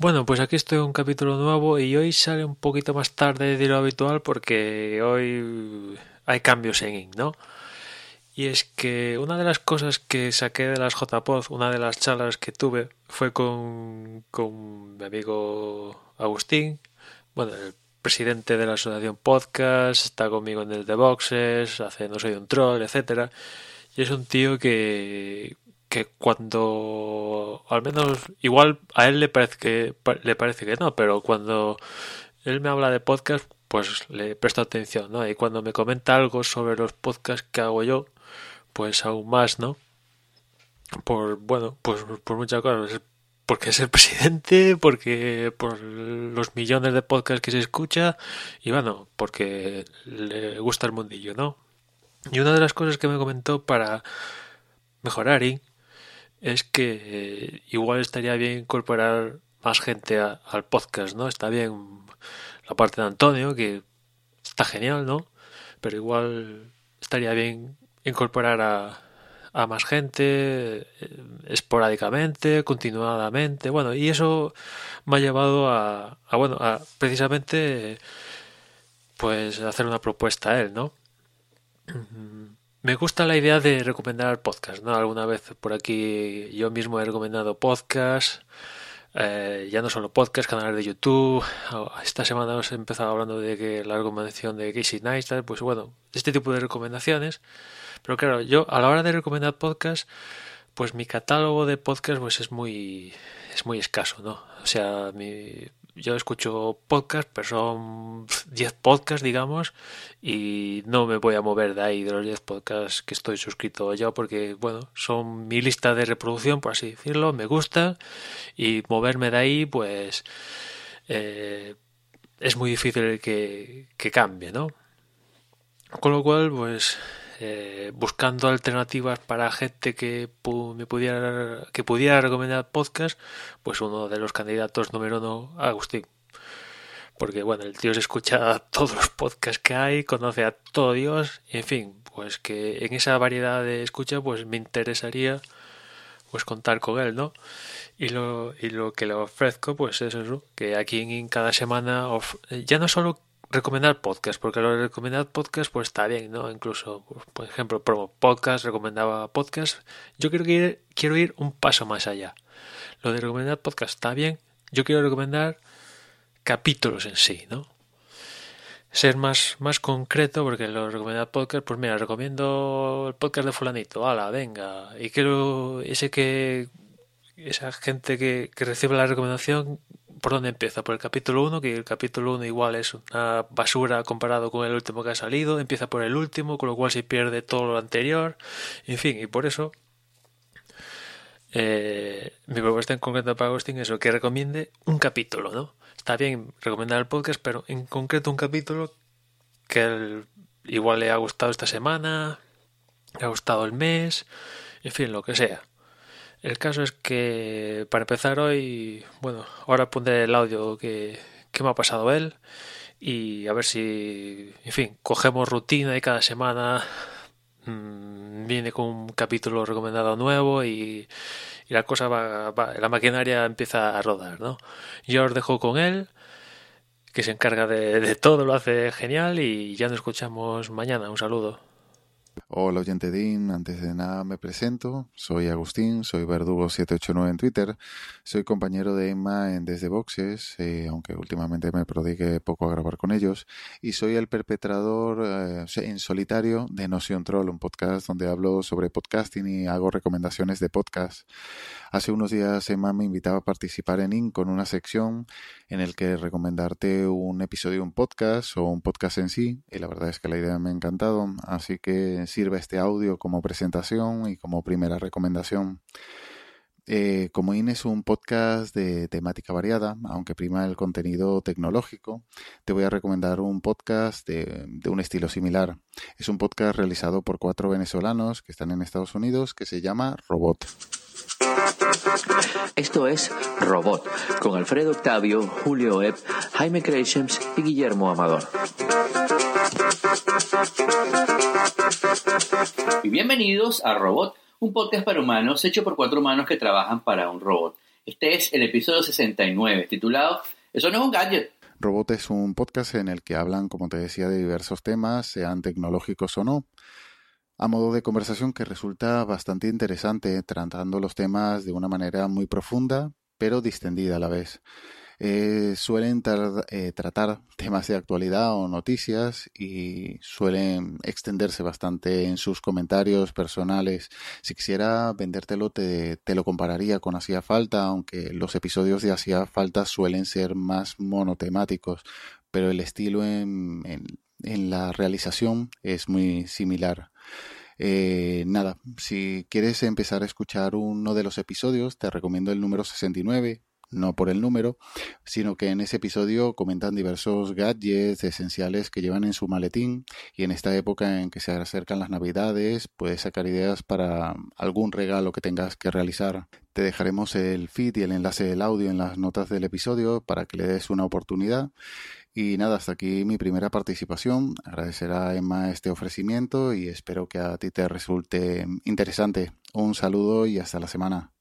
Bueno, pues aquí estoy en un capítulo nuevo y hoy sale un poquito más tarde de lo habitual porque hoy hay cambios en INC, ¿no? Y es que una de las cosas que saqué de las JPod, una de las charlas que tuve, fue con, con mi amigo Agustín, bueno, el presidente de la asociación podcast, está conmigo en el de Boxes, hace No soy un troll, etcétera. Y es un tío que, que cuando, al menos, igual a él le parece que, le parece que no, pero cuando él me habla de podcast, pues le presto atención, ¿no? Y cuando me comenta algo sobre los podcasts que hago yo, pues aún más, ¿no? Por, bueno, pues por muchas cosas. Porque es el presidente, porque por los millones de podcasts que se escucha y bueno, porque le gusta el mundillo, ¿no? Y una de las cosas que me comentó para mejorar es que eh, igual estaría bien incorporar más gente al podcast, ¿no? Está bien la parte de Antonio, que está genial, ¿no? Pero igual estaría bien incorporar a, a más gente eh, esporádicamente, continuadamente, bueno, y eso me ha llevado a, a bueno, a precisamente pues hacer una propuesta a él, ¿no? Me gusta la idea de recomendar podcast, ¿no? Alguna vez por aquí yo mismo he recomendado podcast, eh, ya no solo podcast, canales de YouTube. Esta semana os he empezado hablando de que la recomendación de Casey Neistat, pues bueno, este tipo de recomendaciones. Pero claro, yo a la hora de recomendar podcast, pues mi catálogo de podcast pues es muy es muy escaso, ¿no? O sea, mi, yo escucho podcast, pero son 10 podcasts, digamos, y no me voy a mover de ahí, de los 10 podcasts que estoy suscrito yo, porque, bueno, son mi lista de reproducción, por así decirlo, me gusta, y moverme de ahí, pues, eh, es muy difícil que, que cambie, ¿no? Con lo cual, pues, eh, buscando alternativas para gente que me pudiera que pudiera recomendar podcast, pues uno de los candidatos número uno, Agustín. Porque bueno, el tío se escucha todos los podcasts que hay, conoce a todo Dios, y en fin, pues que en esa variedad de escucha, pues me interesaría pues contar con él, ¿no? Y lo, y lo que le ofrezco, pues es eso, que aquí en cada semana, ya no solo recomendar podcast, porque lo de recomendar podcast pues está bien, ¿no? Incluso, por ejemplo, promo podcast, recomendaba podcast. Yo quiero ir, quiero ir un paso más allá. Lo de recomendar podcast está bien. Yo quiero recomendar capítulos en sí, ¿no? Ser más, más concreto, porque lo de recomendar podcast, pues mira, recomiendo el podcast de fulanito, ala, venga, y quiero ese que esa gente que, que recibe la recomendación ¿Por dónde empieza? Por el capítulo 1, que el capítulo 1 igual es una basura comparado con el último que ha salido, empieza por el último, con lo cual se pierde todo lo anterior, en fin, y por eso eh, mi propuesta en concreto para Agustín es que recomiende un capítulo, ¿no? Está bien recomendar el podcast, pero en concreto un capítulo que igual le ha gustado esta semana, le ha gustado el mes, en fin, lo que sea. El caso es que, para empezar hoy, bueno, ahora pondré el audio que, me ha pasado él y a ver si, en fin, cogemos rutina y cada semana mm, viene con un capítulo recomendado nuevo y, la cosa va, la maquinaria empieza a rodar, ¿no? Yo os dejo con él, que se encarga de todo, lo hace genial y ya nos escuchamos mañana. Un saludo. Hola oyente DIN, antes de nada me presento, soy Agustín, soy Verdugo789 en Twitter, soy compañero de Emma en Desde Boxes, eh, aunque últimamente me prodigue poco a grabar con ellos, y soy el perpetrador eh, en solitario de Notion Troll, un podcast donde hablo sobre podcasting y hago recomendaciones de podcast. Hace unos días Emma me invitaba a participar en IN con una sección en el que recomendarte un episodio un podcast o un podcast en sí, y la verdad es que la idea me ha encantado, así que sirve este audio como presentación y como primera recomendación. Eh, como IN es un podcast de temática variada, aunque prima el contenido tecnológico, te voy a recomendar un podcast de, un estilo similar. Es un podcast realizado por cuatro venezolanos que están en Estados Unidos que se llama Robot. Esto es Robot, con Alfredo Octavio, Julio Epp, Jaime Creations y Guillermo Amador. Y bienvenidos a Robot, un podcast para humanos hecho por cuatro humanos que trabajan para un robot. Este es el episodio 69, titulado Eso no es un gadget. Robot es un podcast en el que hablan, como te decía, de diversos temas, sean tecnológicos o no, a modo de conversación que resulta bastante interesante, tratando los temas de una manera muy profunda, pero distendida a la vez. Eh, suelen eh, tratar temas de actualidad o noticias y suelen extenderse bastante en sus comentarios personales. Si quisiera vendértelo, te, te lo compararía con Hacía Falta, aunque los episodios de Hacía Falta suelen ser más monotemáticos, pero el estilo en, en, la realización es muy similar. Eh, nada, si quieres empezar a escuchar uno de los episodios, te recomiendo el número 69, no por el número, sino que en ese episodio comentan diversos gadgets esenciales que llevan en su maletín y en esta época en que se acercan las navidades puedes sacar ideas para algún regalo que tengas que realizar. Te dejaremos el feed y el enlace del audio en las notas del episodio para que le des una oportunidad. Y nada, hasta aquí mi primera participación. Agradecer a Emma este ofrecimiento y espero que a ti te resulte interesante. Un saludo y hasta la semana.